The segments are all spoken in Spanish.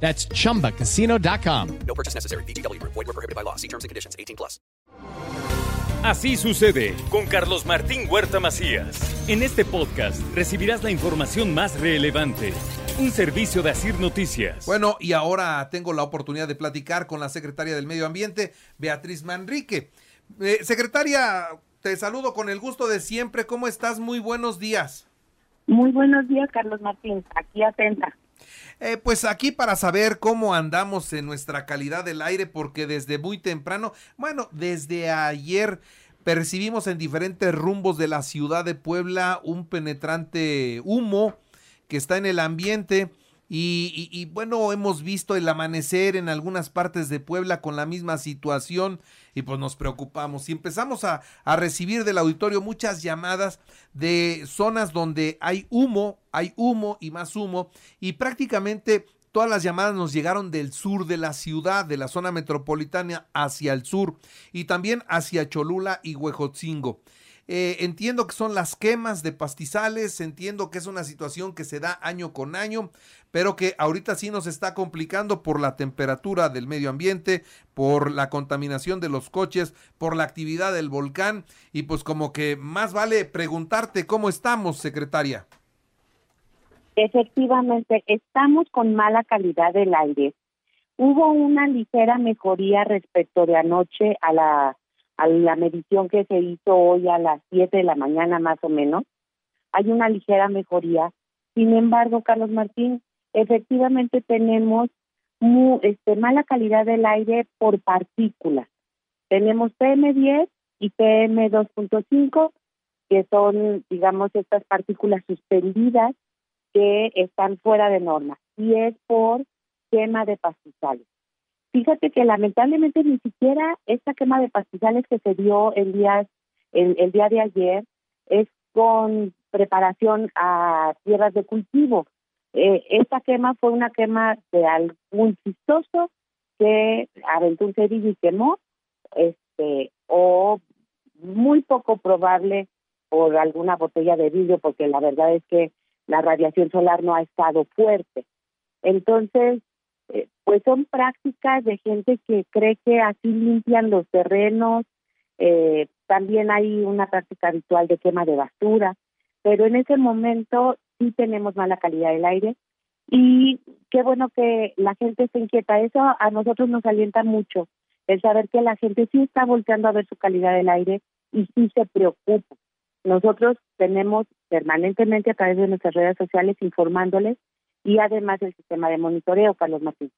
That's chumbacasino.com. No purchase necessary. BGW. Void were prohibited by law. See terms and conditions. 18 plus. Así sucede con Carlos Martín Huerta Macías. En este podcast recibirás la información más relevante. Un servicio de Asir Noticias. Bueno, y ahora tengo la oportunidad de platicar con la secretaria del Medio Ambiente, Beatriz Manrique. Eh, secretaria, te saludo con el gusto de siempre. ¿Cómo estás? Muy buenos días. Muy buenos días, Carlos Martín. Aquí atenta. Eh, pues aquí para saber cómo andamos en nuestra calidad del aire, porque desde muy temprano, bueno, desde ayer percibimos en diferentes rumbos de la ciudad de Puebla un penetrante humo que está en el ambiente. Y, y, y, bueno, hemos visto el amanecer en algunas partes de Puebla con la misma situación y pues nos preocupamos y empezamos a, a, recibir del auditorio muchas llamadas de zonas donde hay humo, hay humo y más humo y prácticamente todas las llamadas nos llegaron del sur de la ciudad, de la zona metropolitana hacia el sur y también hacia Cholula y Huejotzingo. Eh, entiendo que son las quemas de pastizales, entiendo que es una situación que se da año con año, pero que ahorita sí nos está complicando por la temperatura del medio ambiente, por la contaminación de los coches, por la actividad del volcán y pues como que más vale preguntarte cómo estamos, secretaria. Efectivamente, estamos con mala calidad del aire. Hubo una ligera mejoría respecto de anoche a la a la medición que se hizo hoy a las 7 de la mañana más o menos, hay una ligera mejoría. Sin embargo, Carlos Martín, efectivamente tenemos muy, este, mala calidad del aire por partículas. Tenemos PM10 y PM2.5, que son, digamos, estas partículas suspendidas que están fuera de norma, y es por quema de pastizales. Fíjate que lamentablemente ni siquiera esta quema de pastizales que se dio el día, el, día de ayer es con preparación a tierras de cultivo. Eh, esta quema fue una quema de algún chistoso que aventó un cerillo y quemó, este, o muy poco probable por alguna botella de vidrio, porque la verdad es que la radiación solar no ha estado fuerte. Entonces, pues son prácticas de gente que cree que así limpian los terrenos, eh, también hay una práctica habitual de quema de basura, pero en ese momento sí tenemos mala calidad del aire y qué bueno que la gente se inquieta, eso a nosotros nos alienta mucho, el saber que la gente sí está volteando a ver su calidad del aire y sí se preocupa. Nosotros tenemos permanentemente a través de nuestras redes sociales informándoles y además el sistema de monitoreo, Carlos Martín.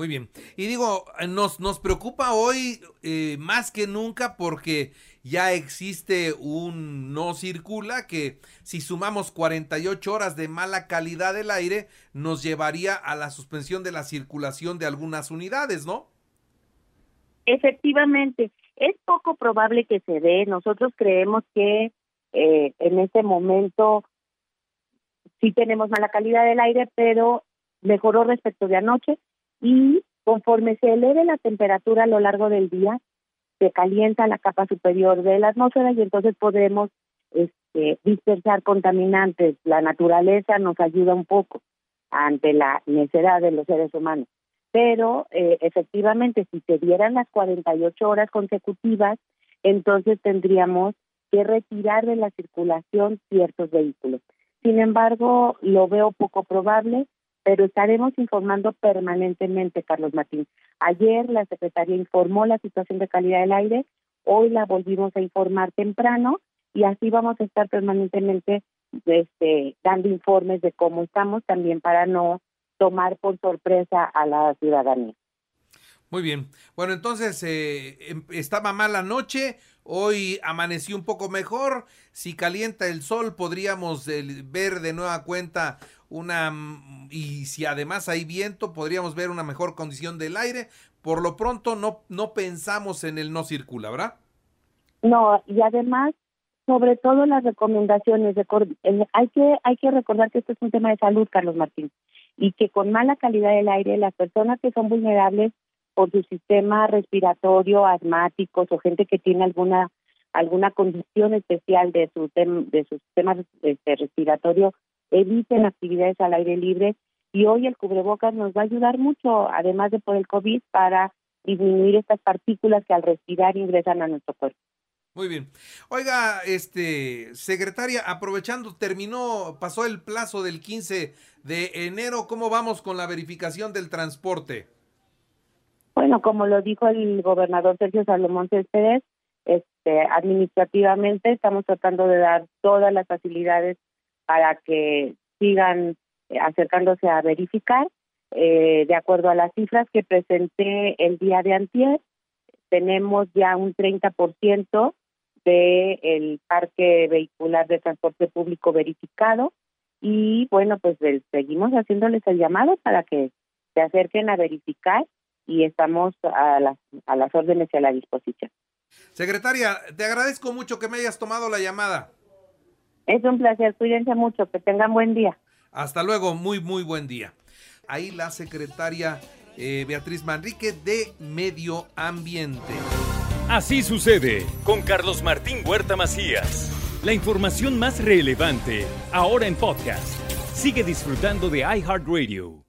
Muy bien. Y digo, nos, nos preocupa hoy eh, más que nunca porque ya existe un no circula que si sumamos 48 horas de mala calidad del aire nos llevaría a la suspensión de la circulación de algunas unidades, ¿no? Efectivamente, es poco probable que se dé. Nosotros creemos que eh, en este momento sí tenemos mala calidad del aire, pero mejoró respecto de anoche y conforme se eleve la temperatura a lo largo del día, se calienta la capa superior de la atmósfera y entonces podemos este, dispersar contaminantes. La naturaleza nos ayuda un poco ante la necedad de los seres humanos. Pero eh, efectivamente, si se dieran las 48 horas consecutivas, entonces tendríamos que retirar de la circulación ciertos vehículos. Sin embargo, lo veo poco probable, pero estaremos informando permanentemente, Carlos Martín. Ayer la Secretaría informó la situación de calidad del aire, hoy la volvimos a informar temprano y así vamos a estar permanentemente este, dando informes de cómo estamos también para no tomar por sorpresa a la ciudadanía. Muy bien. Bueno, entonces eh, em, estaba mala noche, hoy amaneció un poco mejor. Si calienta el sol, podríamos ver de nueva cuenta una... Mm, y si además hay viento, podríamos ver una mejor condición del aire, por lo pronto no, no pensamos en el no circula, ¿verdad? No, y además, sobre todo las recomendaciones, hay que, hay que recordar que esto es un tema de salud, Carlos Martín, y que con mala calidad del aire, las personas que son vulnerables por su sistema respiratorio, asmáticos o gente que tiene alguna alguna condición especial de su de su sistema este, respiratorio eviten actividades al aire libre y hoy el cubrebocas nos va a ayudar mucho, además de por el COVID, para disminuir estas partículas que al respirar ingresan a nuestro cuerpo. Muy bien. Oiga, este, secretaria, aprovechando, terminó, pasó el plazo del 15 de enero, ¿cómo vamos con la verificación del transporte? Bueno, como lo dijo el gobernador Sergio Salomón Céspedes, este, administrativamente estamos tratando de dar todas las facilidades para que sigan eh, acercándose a verificar. Eh, de acuerdo a las cifras que presenté el día de antier, tenemos ya un 30% del el parque vehicular de transporte público verificado y bueno, pues seguimos haciéndoles el llamado para que se acerquen a verificar y estamos a las, a las órdenes y a la disposición. Secretaria, te agradezco mucho que me hayas tomado la llamada. Es un placer, cuídense mucho, que tengan buen día. Hasta luego, muy, muy buen día. Ahí la secretaria eh, Beatriz Manrique de Medio Ambiente. Así sucede con Carlos Martín Huerta Macías. La información más relevante, ahora en podcast. Sigue disfrutando de iHeartRadio.